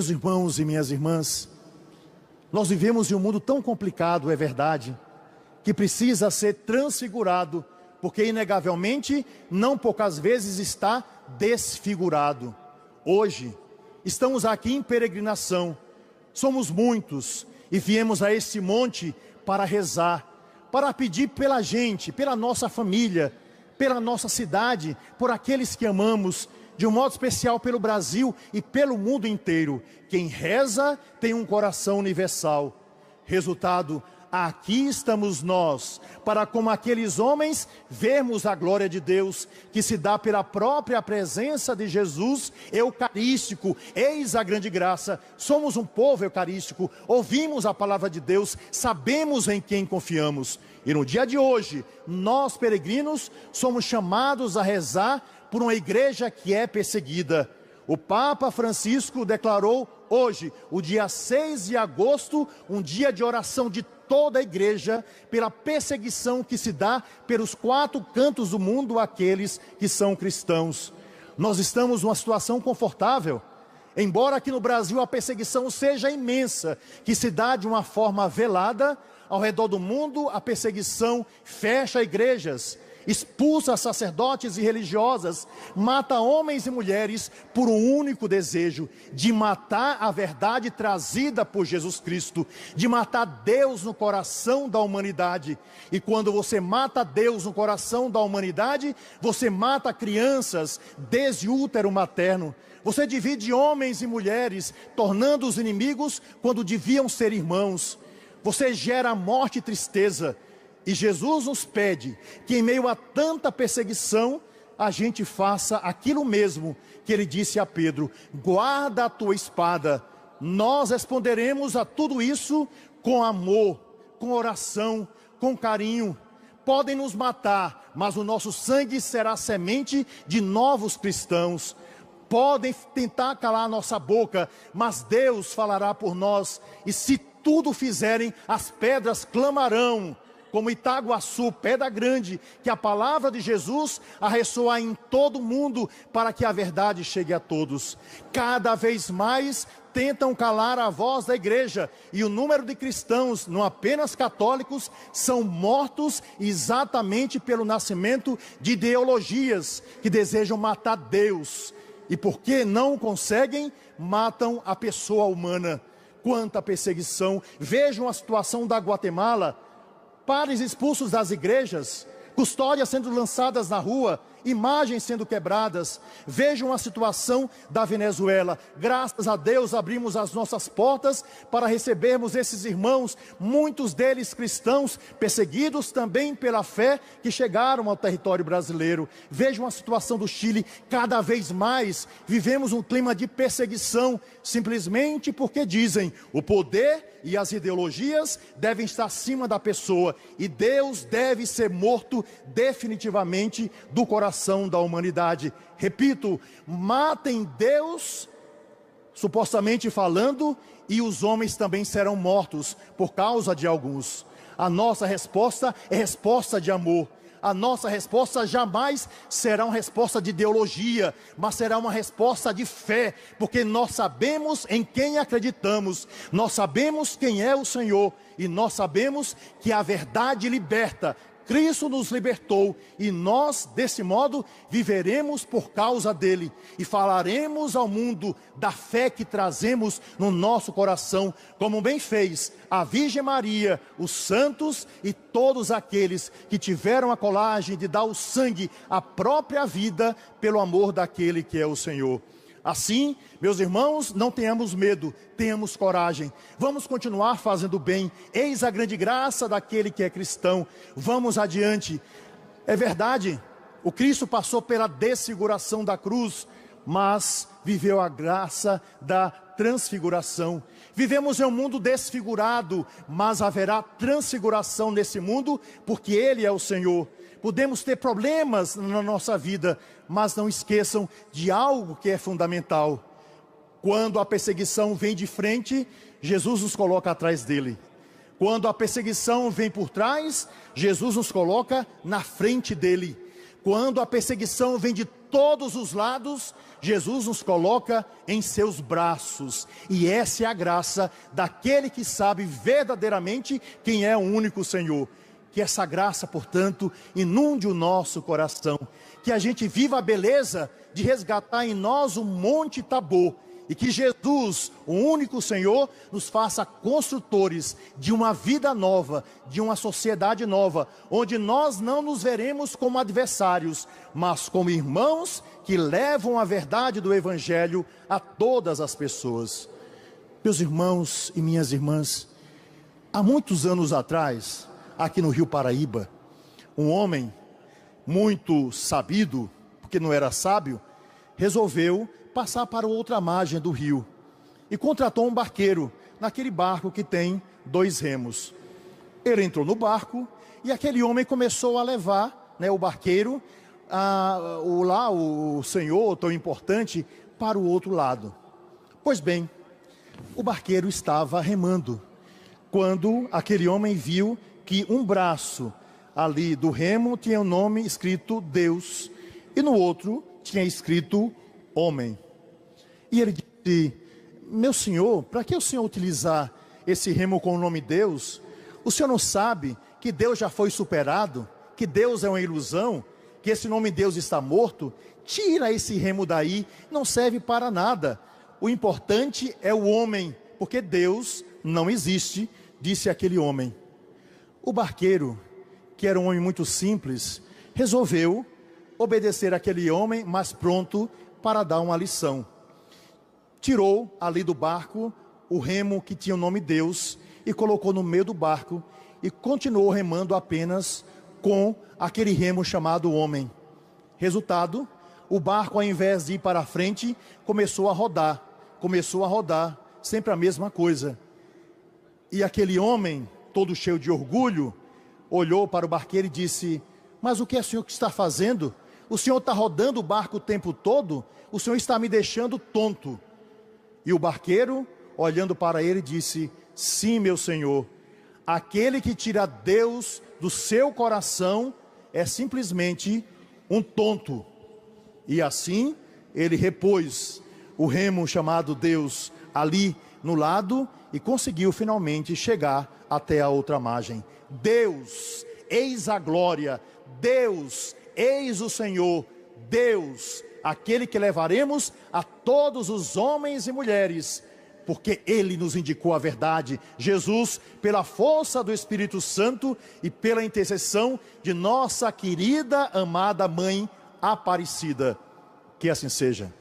Meus irmãos e minhas irmãs, nós vivemos em um mundo tão complicado, é verdade, que precisa ser transfigurado, porque inegavelmente, não poucas vezes está desfigurado. Hoje, estamos aqui em peregrinação, somos muitos e viemos a este monte para rezar, para pedir pela gente, pela nossa família, pela nossa cidade, por aqueles que amamos, de um modo especial pelo Brasil e pelo mundo inteiro. Quem reza tem um coração universal. Resultado, aqui estamos nós, para como aqueles homens vermos a glória de Deus, que se dá pela própria presença de Jesus eucarístico. Eis a grande graça. Somos um povo eucarístico, ouvimos a palavra de Deus, sabemos em quem confiamos. E no dia de hoje, nós peregrinos somos chamados a rezar por uma igreja que é perseguida. O Papa Francisco declarou hoje, o dia 6 de agosto, um dia de oração de toda a igreja pela perseguição que se dá pelos quatro cantos do mundo àqueles que são cristãos. Nós estamos numa situação confortável. Embora aqui no Brasil a perseguição seja imensa, que se dá de uma forma velada, ao redor do mundo a perseguição fecha igrejas, expulsa sacerdotes e religiosas, mata homens e mulheres por um único desejo: de matar a verdade trazida por Jesus Cristo, de matar Deus no coração da humanidade. E quando você mata Deus no coração da humanidade, você mata crianças desde o útero materno. Você divide homens e mulheres, tornando-os inimigos quando deviam ser irmãos. Você gera morte e tristeza. E Jesus nos pede que, em meio a tanta perseguição, a gente faça aquilo mesmo que ele disse a Pedro: guarda a tua espada. Nós responderemos a tudo isso com amor, com oração, com carinho. Podem nos matar, mas o nosso sangue será semente de novos cristãos. Podem tentar calar nossa boca, mas Deus falará por nós. E se tudo fizerem, as pedras clamarão como Itaguaçu, Pedra Grande, que a palavra de Jesus a em todo o mundo para que a verdade chegue a todos. Cada vez mais tentam calar a voz da igreja e o número de cristãos, não apenas católicos, são mortos exatamente pelo nascimento de ideologias que desejam matar Deus. E porque não conseguem, matam a pessoa humana. Quanta perseguição! Vejam a situação da Guatemala padres expulsos das igrejas, custódias sendo lançadas na rua, imagens sendo quebradas. Vejam a situação da Venezuela. Graças a Deus abrimos as nossas portas para recebermos esses irmãos, muitos deles cristãos, perseguidos também pela fé, que chegaram ao território brasileiro. Vejam a situação do Chile. Cada vez mais vivemos um clima de perseguição, simplesmente porque dizem o poder e as ideologias devem estar acima da pessoa e Deus deve ser morto definitivamente do coração salvação da humanidade. Repito, matem Deus, supostamente falando, e os homens também serão mortos por causa de alguns. A nossa resposta é resposta de amor. A nossa resposta jamais será uma resposta de ideologia, mas será uma resposta de fé, porque nós sabemos em quem acreditamos, nós sabemos quem é o Senhor e nós sabemos que a verdade liberta, Cristo nos libertou e nós, desse modo, viveremos por causa dele e falaremos ao mundo da fé que trazemos no nosso coração, como bem fez a Virgem Maria, os santos e todos aqueles que tiveram a colagem de dar o sangue, a própria vida, pelo amor daquele que é o Senhor. Assim, meus irmãos, não tenhamos medo, tenhamos coragem. Vamos continuar fazendo bem. Eis a grande graça daquele que é cristão. Vamos adiante. É verdade, o Cristo passou pela desfiguração da cruz, mas viveu a graça da transfiguração. Vivemos em um mundo desfigurado, mas haverá transfiguração nesse mundo, porque Ele é o Senhor podemos ter problemas na nossa vida, mas não esqueçam de algo que é fundamental. Quando a perseguição vem de frente, Jesus nos coloca atrás dele. Quando a perseguição vem por trás, Jesus nos coloca na frente dele. Quando a perseguição vem de todos os lados, Jesus nos coloca em seus braços. E essa é a graça daquele que sabe verdadeiramente quem é o único Senhor. Que essa graça, portanto, inunde o nosso coração. Que a gente viva a beleza de resgatar em nós o Monte Tabor e que Jesus, o único Senhor, nos faça construtores de uma vida nova, de uma sociedade nova, onde nós não nos veremos como adversários, mas como irmãos que levam a verdade do Evangelho a todas as pessoas. Meus irmãos e minhas irmãs, há muitos anos atrás, aqui no Rio Paraíba, um homem muito sabido, porque não era sábio, resolveu passar para outra margem do rio e contratou um barqueiro naquele barco que tem dois remos. Ele entrou no barco e aquele homem começou a levar, né, o barqueiro, a, o lá o senhor tão importante para o outro lado. Pois bem, o barqueiro estava remando quando aquele homem viu que um braço ali do remo tinha o um nome escrito Deus e no outro tinha escrito homem. E ele disse: Meu senhor, para que o senhor utilizar esse remo com o nome Deus? O senhor não sabe que Deus já foi superado, que Deus é uma ilusão, que esse nome Deus está morto? Tira esse remo daí, não serve para nada. O importante é o homem, porque Deus não existe, disse aquele homem. O barqueiro, que era um homem muito simples, resolveu obedecer aquele homem, mas pronto para dar uma lição. Tirou ali do barco o remo que tinha o nome Deus e colocou no meio do barco e continuou remando apenas com aquele remo chamado homem. Resultado, o barco, ao invés de ir para a frente, começou a rodar, começou a rodar, sempre a mesma coisa. E aquele homem, todo cheio de orgulho, olhou para o barqueiro e disse: Mas o que é o senhor que está fazendo? O senhor está rodando o barco o tempo todo? O senhor está me deixando tonto. E o barqueiro, olhando para ele, disse: Sim, meu senhor. Aquele que tira Deus do seu coração é simplesmente um tonto. E assim ele repôs o remo chamado Deus ali no lado e conseguiu finalmente chegar até a outra margem. Deus, eis a glória. Deus, Eis o Senhor, Deus, aquele que levaremos a todos os homens e mulheres, porque ele nos indicou a verdade. Jesus, pela força do Espírito Santo e pela intercessão de nossa querida, amada mãe Aparecida. Que assim seja.